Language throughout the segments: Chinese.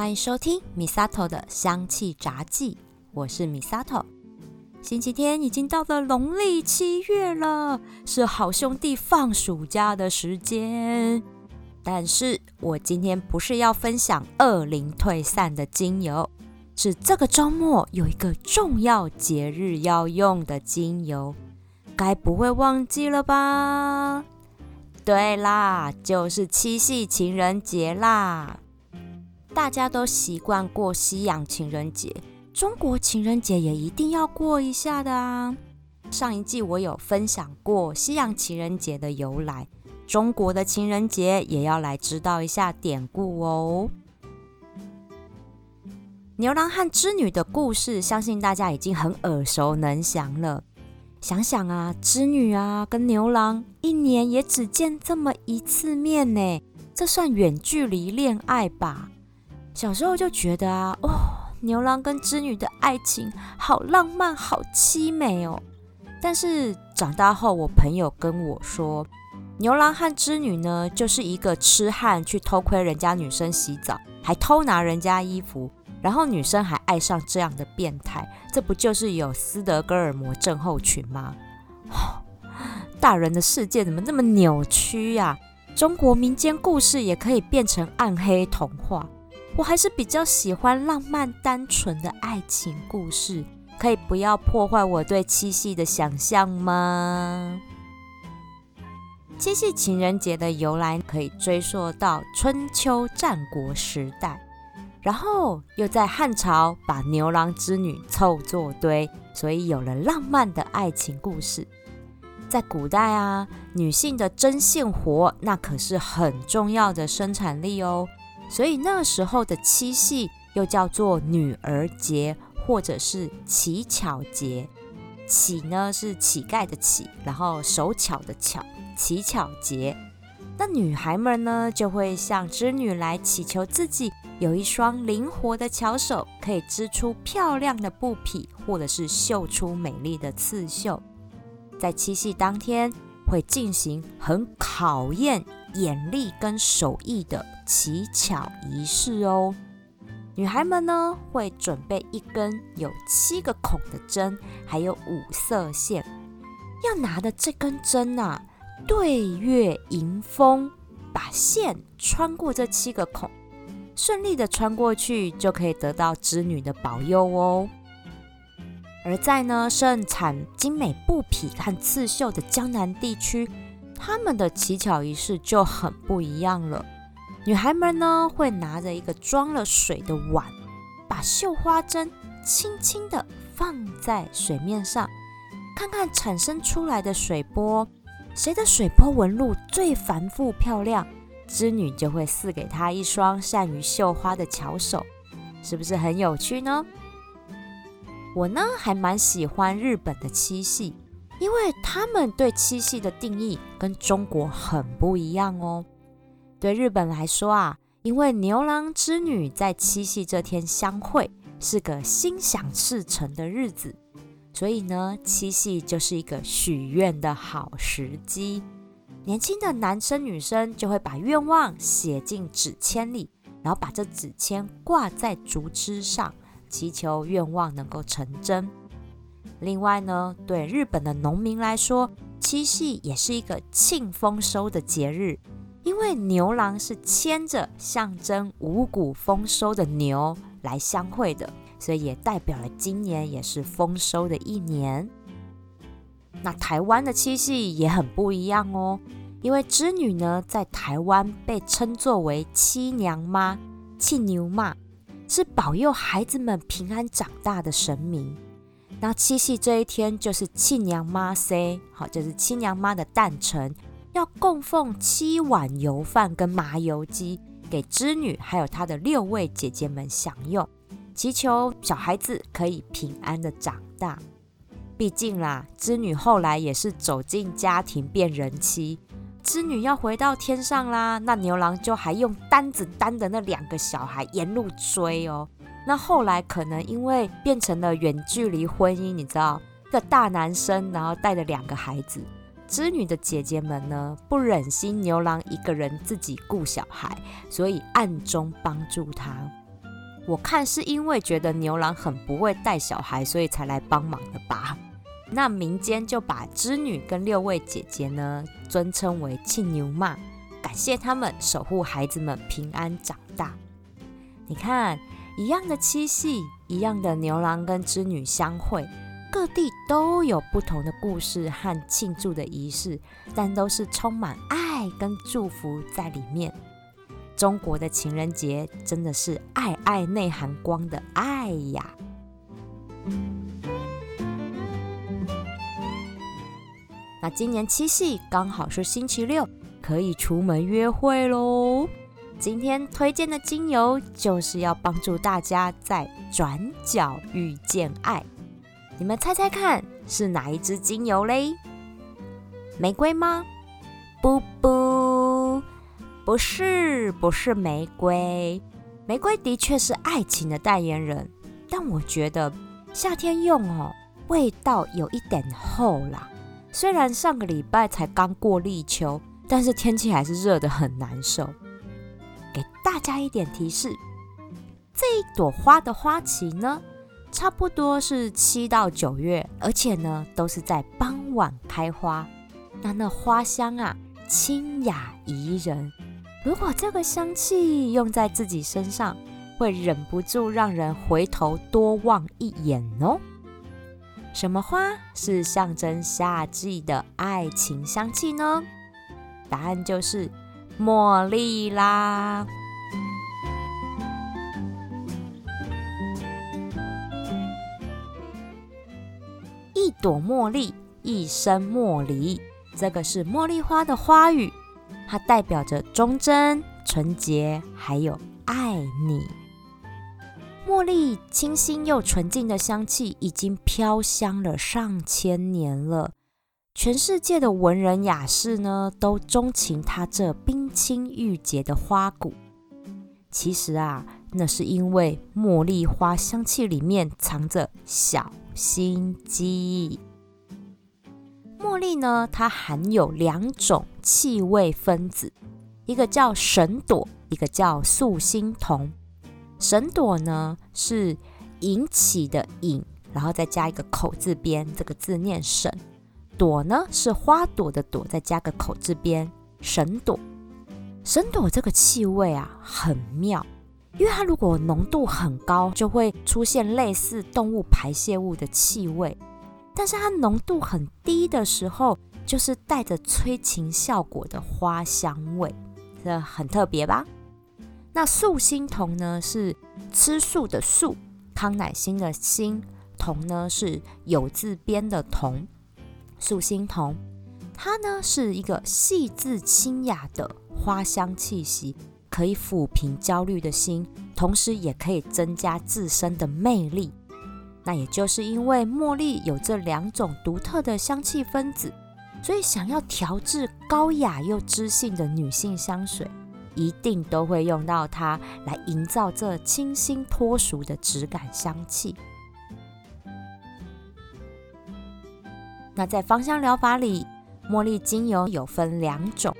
欢迎收听米萨头的香气杂记，我是米萨头。星期天已经到了农历七月了，是好兄弟放暑假的时间。但是我今天不是要分享恶灵退散的精油，是这个周末有一个重要节日要用的精油，该不会忘记了吧？对啦，就是七夕情人节啦。大家都习惯过西洋情人节，中国情人节也一定要过一下的啊！上一季我有分享过西洋情人节的由来，中国的情人节也要来知道一下典故哦。牛郎和织女的故事，相信大家已经很耳熟能详了。想想啊，织女啊跟牛郎一年也只见这么一次面呢，这算远距离恋爱吧？小时候就觉得啊，哦，牛郎跟织女的爱情好浪漫，好凄美哦。但是长大后，我朋友跟我说，牛郎和织女呢，就是一个痴汉去偷窥人家女生洗澡，还偷拿人家衣服，然后女生还爱上这样的变态，这不就是有斯德哥尔摩症候群吗？大人的世界怎么那么扭曲呀？中国民间故事也可以变成暗黑童话。我还是比较喜欢浪漫单纯的爱情故事，可以不要破坏我对七夕的想象吗？七夕情人节的由来可以追溯到春秋战国时代，然后又在汉朝把牛郎织女凑作堆，所以有了浪漫的爱情故事。在古代啊，女性的针线活那可是很重要的生产力哦。所以那时候的七夕又叫做女儿节，或者是乞巧节。乞呢是乞丐的乞，然后手巧的巧，乞巧节。那女孩们呢就会向织女来祈求自己有一双灵活的巧手，可以织出漂亮的布匹，或者是绣出美丽的刺绣。在七夕当天会进行很考验。眼力跟手艺的乞巧仪式哦，女孩们呢会准备一根有七个孔的针，还有五色线，要拿的这根针啊，对月迎风，把线穿过这七个孔，顺利的穿过去，就可以得到织女的保佑哦。而在呢盛产精美布匹和刺绣的江南地区。他们的乞巧仪式就很不一样了。女孩们呢会拿着一个装了水的碗，把绣花针轻轻地放在水面上，看看产生出来的水波，谁的水波纹路最繁复漂亮，织女就会赐给她一双善于绣花的巧手，是不是很有趣呢？我呢还蛮喜欢日本的七夕。因为他们对七夕的定义跟中国很不一样哦。对日本来说啊，因为牛郎织女在七夕这天相会，是个心想事成的日子，所以呢，七夕就是一个许愿的好时机。年轻的男生女生就会把愿望写进纸签里，然后把这纸签挂在竹枝上，祈求愿望能够成真。另外呢，对日本的农民来说，七夕也是一个庆丰收的节日，因为牛郎是牵着象征五谷丰收的牛来相会的，所以也代表了今年也是丰收的一年。那台湾的七夕也很不一样哦，因为织女呢在台湾被称作为七娘妈、七牛妈，是保佑孩子们平安长大的神明。那七夕这一天就是七娘妈 say，好，就是七娘妈的诞辰，要供奉七碗油饭跟麻油鸡给织女，还有她的六位姐姐们享用，祈求小孩子可以平安的长大。毕竟啦，织女后来也是走进家庭变人妻，织女要回到天上啦，那牛郎就还用担子担的那两个小孩沿路追哦。那后来可能因为变成了远距离婚姻，你知道，一个大男生，然后带着两个孩子，织女的姐姐们呢不忍心牛郎一个人自己顾小孩，所以暗中帮助他。我看是因为觉得牛郎很不会带小孩，所以才来帮忙的吧。那民间就把织女跟六位姐姐呢尊称为庆牛妈，感谢他们守护孩子们平安长大。你看，一样的七夕，一样的牛郎跟织女相会，各地都有不同的故事和庆祝的仪式，但都是充满爱跟祝福在里面。中国的情人节真的是爱爱内涵光的爱呀！那今年七夕刚好是星期六，可以出门约会喽。今天推荐的精油就是要帮助大家在转角遇见爱。你们猜猜看是哪一支精油嘞？玫瑰吗？不不，不是，不是玫瑰。玫瑰的确是爱情的代言人，但我觉得夏天用哦，味道有一点厚啦。虽然上个礼拜才刚过立秋，但是天气还是热得很难受。给大家一点提示，这一朵花的花期呢，差不多是七到九月，而且呢都是在傍晚开花。那那花香啊，清雅宜人。如果这个香气用在自己身上，会忍不住让人回头多望一眼哦。什么花是象征夏季的爱情香气呢？答案就是茉莉啦！一朵茉莉，一生茉莉，这个是茉莉花的花语，它代表着忠贞、纯洁，还有爱你。茉莉清新又纯净的香气已经飘香了上千年了，全世界的文人雅士呢都钟情它这冰清玉洁的花骨。其实啊，那是因为茉莉花香气里面藏着小心机。茉莉呢，它含有两种气味分子，一个叫神朵，一个叫素心酮。神朵呢是引起的引，然后再加一个口字边，这个字念神。朵呢是花朵的朵，再加个口字边，神朵。神朵这个气味啊很妙，因为它如果浓度很高，就会出现类似动物排泄物的气味；但是它浓度很低的时候，就是带着催情效果的花香味，这很特别吧？那素心酮呢？是吃素的素，康乃馨的馨，酮呢是有字边的酮。素心酮，它呢是一个细致清雅的花香气息，可以抚平焦虑的心，同时也可以增加自身的魅力。那也就是因为茉莉有这两种独特的香气分子，所以想要调制高雅又知性的女性香水。一定都会用到它来营造这清新脱俗的质感香气。那在芳香疗法里，茉莉精油有分两种，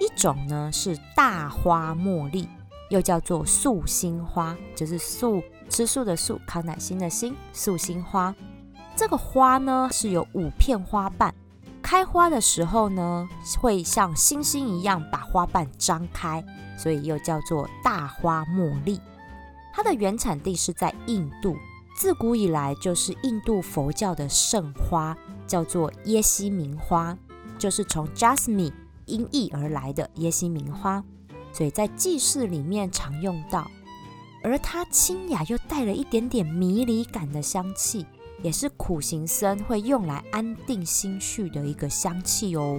一种呢是大花茉莉，又叫做素心花，就是素吃素的素，康乃馨的馨，素心花。这个花呢是有五片花瓣。开花的时候呢，会像星星一样把花瓣张开，所以又叫做大花茉莉。它的原产地是在印度，自古以来就是印度佛教的圣花，叫做耶西明花，就是从 jasmine 音译而来的耶西明花，所以在祭祀里面常用到。而它清雅又带了一点点迷离感的香气。也是苦行僧会用来安定心绪的一个香气哦。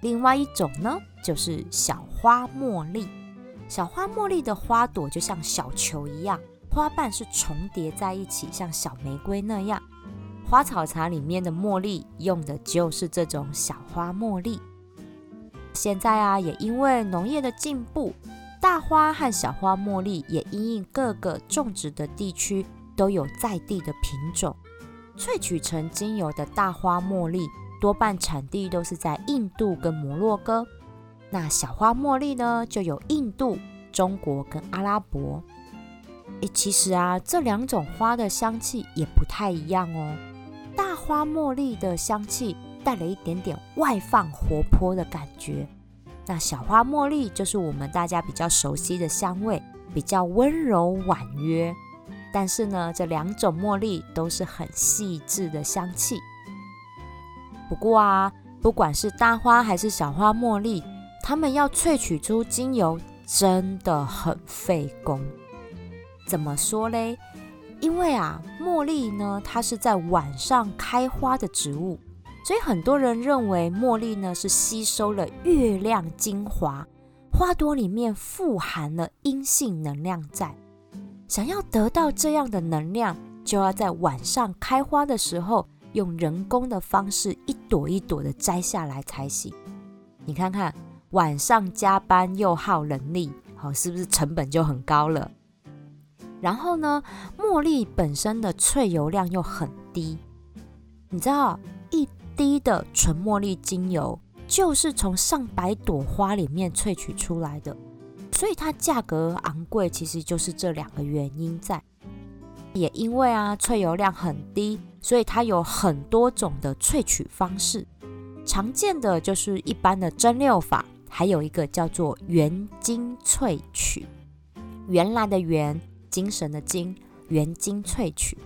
另外一种呢，就是小花茉莉。小花茉莉的花朵就像小球一样，花瓣是重叠在一起，像小玫瑰那样。花草茶里面的茉莉用的就是这种小花茉莉。现在啊，也因为农业的进步，大花和小花茉莉也因应各个种植的地区。都有在地的品种，萃取成精油的大花茉莉多半产地都是在印度跟摩洛哥。那小花茉莉呢，就有印度、中国跟阿拉伯。诶，其实啊，这两种花的香气也不太一样哦。大花茉莉的香气带了一点点外放活泼的感觉，那小花茉莉就是我们大家比较熟悉的香味，比较温柔婉约。但是呢，这两种茉莉都是很细致的香气。不过啊，不管是大花还是小花茉莉，它们要萃取出精油真的很费工。怎么说嘞？因为啊，茉莉呢，它是在晚上开花的植物，所以很多人认为茉莉呢是吸收了月亮精华，花朵里面富含了阴性能量在。想要得到这样的能量，就要在晚上开花的时候，用人工的方式一朵一朵的摘下来才行。你看看，晚上加班又耗人力，好，是不是成本就很高了？然后呢，茉莉本身的萃油量又很低，你知道，一滴的纯茉莉精油就是从上百朵花里面萃取出来的。所以它价格昂贵，其实就是这两个原因在。也因为啊，萃油量很低，所以它有很多种的萃取方式。常见的就是一般的蒸馏法，还有一个叫做原精萃取。原来的原，精神的精，原精萃取。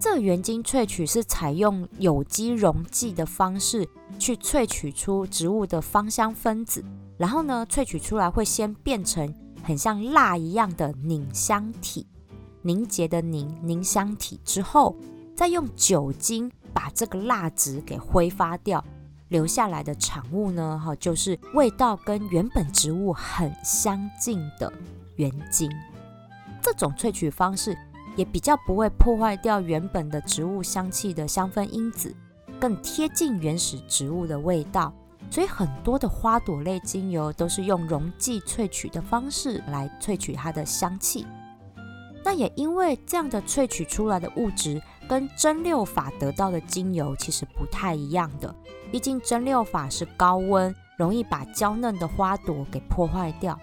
这原精萃取是采用有机溶剂的方式去萃取出植物的芳香分子。然后呢，萃取出来会先变成很像蜡一样的凝香体，凝结的凝凝香体之后，再用酒精把这个蜡质给挥发掉，留下来的产物呢，哈，就是味道跟原本植物很相近的原精。这种萃取方式也比较不会破坏掉原本的植物香气的香氛因子，更贴近原始植物的味道。所以很多的花朵类精油都是用溶剂萃取的方式来萃取它的香气。那也因为这样的萃取出来的物质跟蒸馏法得到的精油其实不太一样的。毕竟蒸馏法是高温，容易把娇嫩的花朵给破坏掉。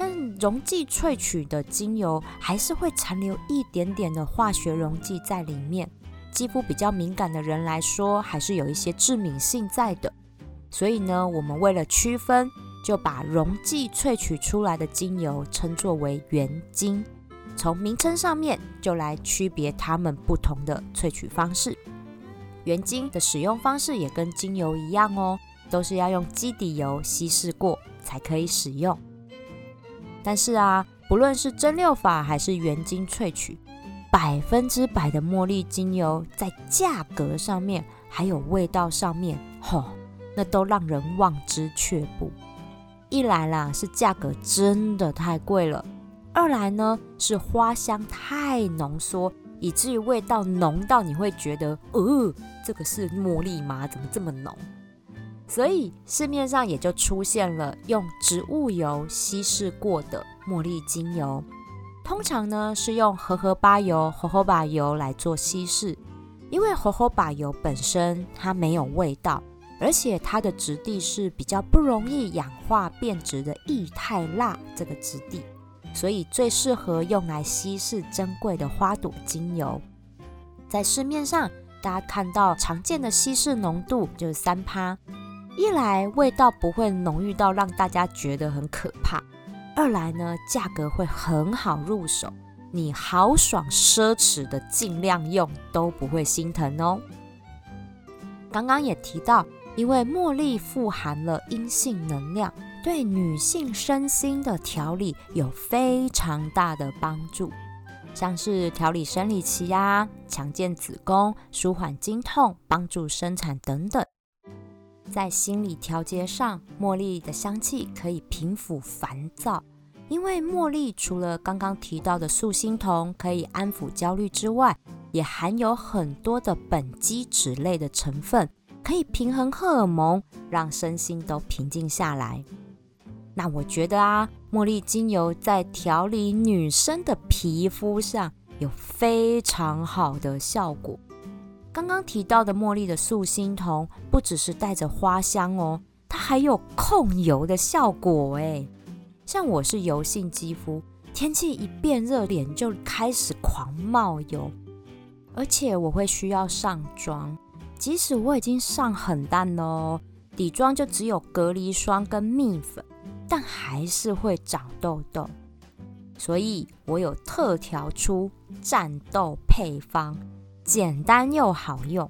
但溶剂萃取的精油还是会残留一点点的化学溶剂在里面，肌肤比较敏感的人来说，还是有一些致敏性在的。所以呢，我们为了区分，就把溶剂萃取出来的精油称作为原精。从名称上面就来区别它们不同的萃取方式。原精的使用方式也跟精油一样哦，都是要用基底油稀释过才可以使用。但是啊，不论是蒸馏法还是原精萃取，百分之百的茉莉精油在价格上面还有味道上面，吼。那都让人望之却步。一来啦，是价格真的太贵了；二来呢，是花香太浓缩，以至于味道浓到你会觉得，呃，这个是茉莉吗？怎么这么浓？所以市面上也就出现了用植物油稀释过的茉莉精油，通常呢是用荷荷巴油、荷荷巴油来做稀释，因为荷荷巴油本身它没有味道。而且它的质地是比较不容易氧化变质的液态蜡这个质地，所以最适合用来稀释珍贵的花朵精油。在市面上，大家看到常见的稀释浓度就是三趴，一来味道不会浓郁到让大家觉得很可怕，二来呢价格会很好入手，你豪爽奢侈的尽量用都不会心疼哦。刚刚也提到。因为茉莉富含了阴性能量，对女性身心的调理有非常大的帮助，像是调理生理期呀、强健子宫、舒缓经痛、帮助生产等等。在心理调节上，茉莉的香气可以平抚烦躁，因为茉莉除了刚刚提到的素心酮可以安抚焦虑之外，也含有很多的苯基酯类的成分。可以平衡荷尔蒙，让身心都平静下来。那我觉得啊，茉莉精油在调理女生的皮肤上有非常好的效果。刚刚提到的茉莉的素心酮，不只是带着花香哦，它还有控油的效果诶。像我是油性肌肤，天气一变热，脸就开始狂冒油，而且我会需要上妆，即使我已经上很淡了，底妆就只有隔离霜跟蜜粉，但还是会长痘痘，所以我有特调出战斗配方，简单又好用。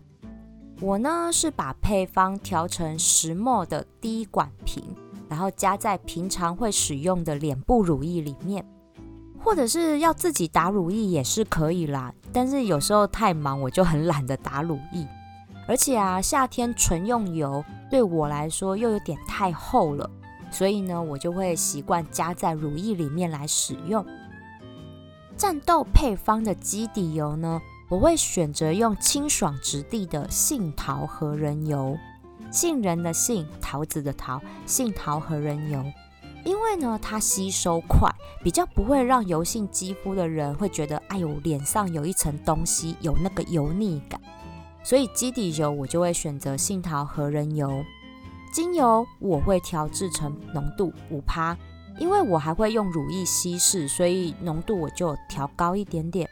我呢是把配方调成石墨的滴管瓶，然后加在平常会使用的脸部乳液里面。或者是要自己打乳液也是可以啦，但是有时候太忙，我就很懒得打乳液。而且啊，夏天纯用油对我来说又有点太厚了，所以呢，我就会习惯加在乳液里面来使用。战斗配方的基底油呢，我会选择用清爽质地的杏桃核仁油，杏仁的杏，桃子的桃，杏桃核仁油。因为呢，它吸收快，比较不会让油性肌肤的人会觉得，哎呦，脸上有一层东西，有那个油腻感。所以基底油我就会选择杏桃核仁油，精油我会调制成浓度五趴，因为我还会用乳液稀释，所以浓度我就调高一点点。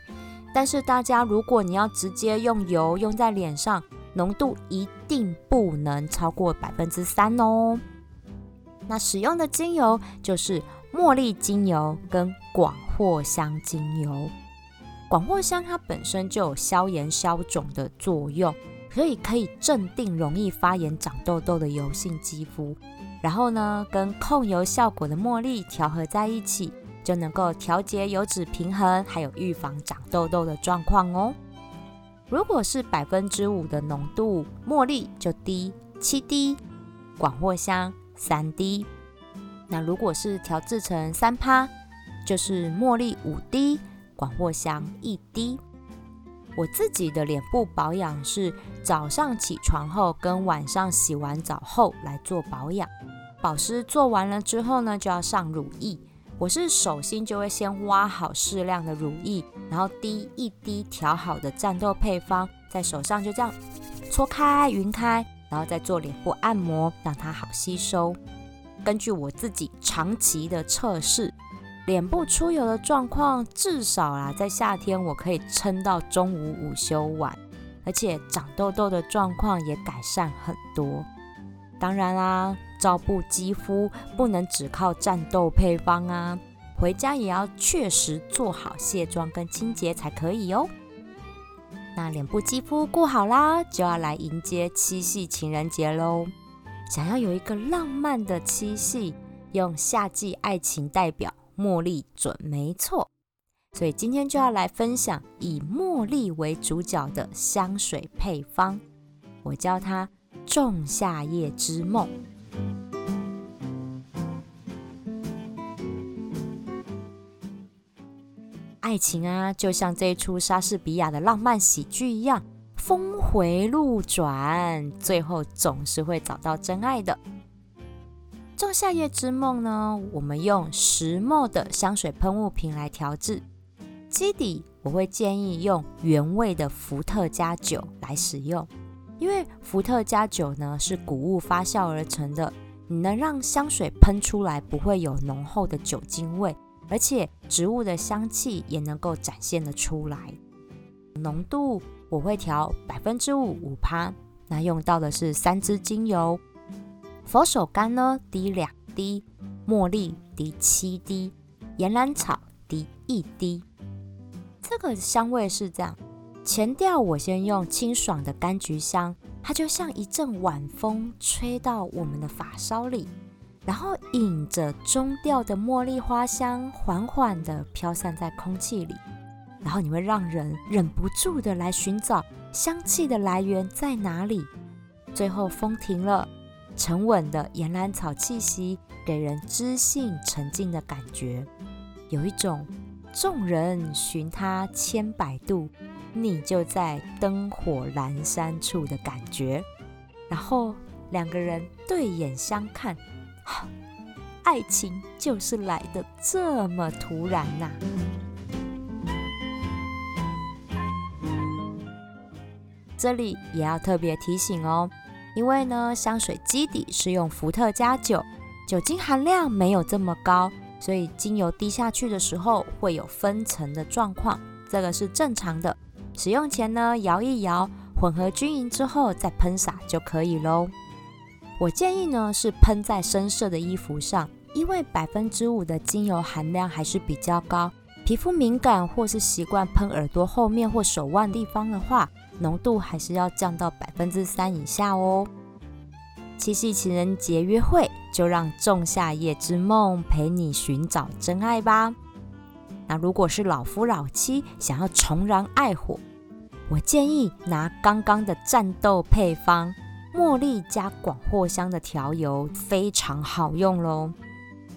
但是大家如果你要直接用油用在脸上，浓度一定不能超过百分之三哦。那使用的精油就是茉莉精油跟广藿香精油。广藿香它本身就有消炎消肿的作用，所以可以镇定容易发炎长痘痘的油性肌肤。然后呢，跟控油效果的茉莉调和在一起，就能够调节油脂平衡，还有预防长痘痘的状况哦。如果是百分之五的浓度，茉莉就滴七滴，广藿香。三滴，那如果是调制成三趴，就是茉莉五滴，广藿香一滴。我自己的脸部保养是早上起床后跟晚上洗完澡后来做保养。保湿做完了之后呢，就要上乳液。我是手心就会先挖好适量的乳液，然后滴一滴调好的战斗配方，在手上就这样搓开匀开。然后再做脸部按摩，让它好吸收。根据我自己长期的测试，脸部出油的状况至少啊，在夏天我可以撑到中午午休晚，而且长痘痘的状况也改善很多。当然啦，照顾肌肤不能只靠战斗配方啊，回家也要确实做好卸妆跟清洁才可以哦。那脸部肌肤顾好啦，就要来迎接七夕情人节喽。想要有一个浪漫的七夕，用夏季爱情代表茉莉准没错。所以今天就要来分享以茉莉为主角的香水配方，我叫它“仲夏夜之梦”。爱情啊，就像这一出莎士比亚的浪漫喜剧一样，峰回路转，最后总是会找到真爱的。仲夏夜之梦呢，我们用石墨的香水喷雾瓶来调制，基底我会建议用原味的伏特加酒来使用，因为伏特加酒呢是谷物发酵而成的，你能让香水喷出来不会有浓厚的酒精味。而且植物的香气也能够展现的出来，浓度我会调百分之五五趴，那用到的是三支精油，佛手柑呢滴两滴，茉莉滴七滴，岩兰草滴一滴。这个香味是这样，前调我先用清爽的柑橘香，它就像一阵晚风吹到我们的发梢里。然后引着中调的茉莉花香，缓缓地飘散在空气里，然后你会让人忍不住的来寻找香气的来源在哪里。最后风停了，沉稳的岩兰草气息给人知性沉静的感觉，有一种众人寻他千百度，你就在灯火阑珊处的感觉。然后两个人对眼相看。爱情就是来的这么突然呐！这里也要特别提醒哦，因为呢，香水基底是用伏特加酒，酒精含量没有这么高，所以精油滴下去的时候会有分层的状况，这个是正常的。使用前呢，摇一摇，混合均匀之后再喷洒就可以喽。我建议呢是喷在深色的衣服上，因为百分之五的精油含量还是比较高。皮肤敏感或是习惯喷耳朵后面或手腕地方的话，浓度还是要降到百分之三以下哦。七夕情人节约会，就让仲夏夜之梦陪你寻找真爱吧。那如果是老夫老妻想要重燃爱火，我建议拿刚刚的战斗配方茉莉加广藿香的调油，非常好用喽。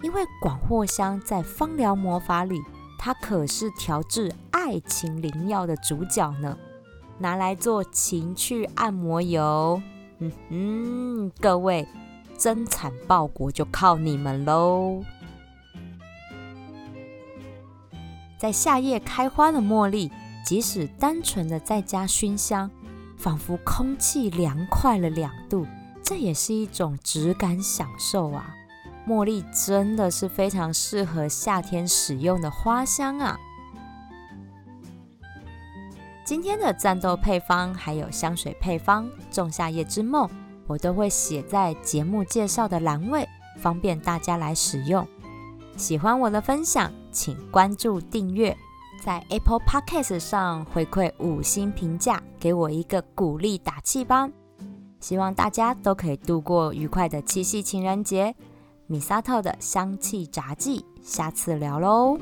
因为广藿香在芳疗魔法里，它可是调制爱情灵药的主角呢，拿来做情趣按摩油。嗯哼，各位增产报国就靠你们喽！在夏夜开花的茉莉，即使单纯的在家熏香，仿佛空气凉快了两度，这也是一种质感享受啊！茉莉真的是非常适合夏天使用的花香啊！今天的战斗配方还有香水配方《仲夏夜之梦》，我都会写在节目介绍的栏位，方便大家来使用。喜欢我的分享，请关注订阅，在 Apple Podcast 上回馈五星评价，给我一个鼓励打气吧。希望大家都可以度过愉快的七夕情人节。米沙特的香气杂技，下次聊喽。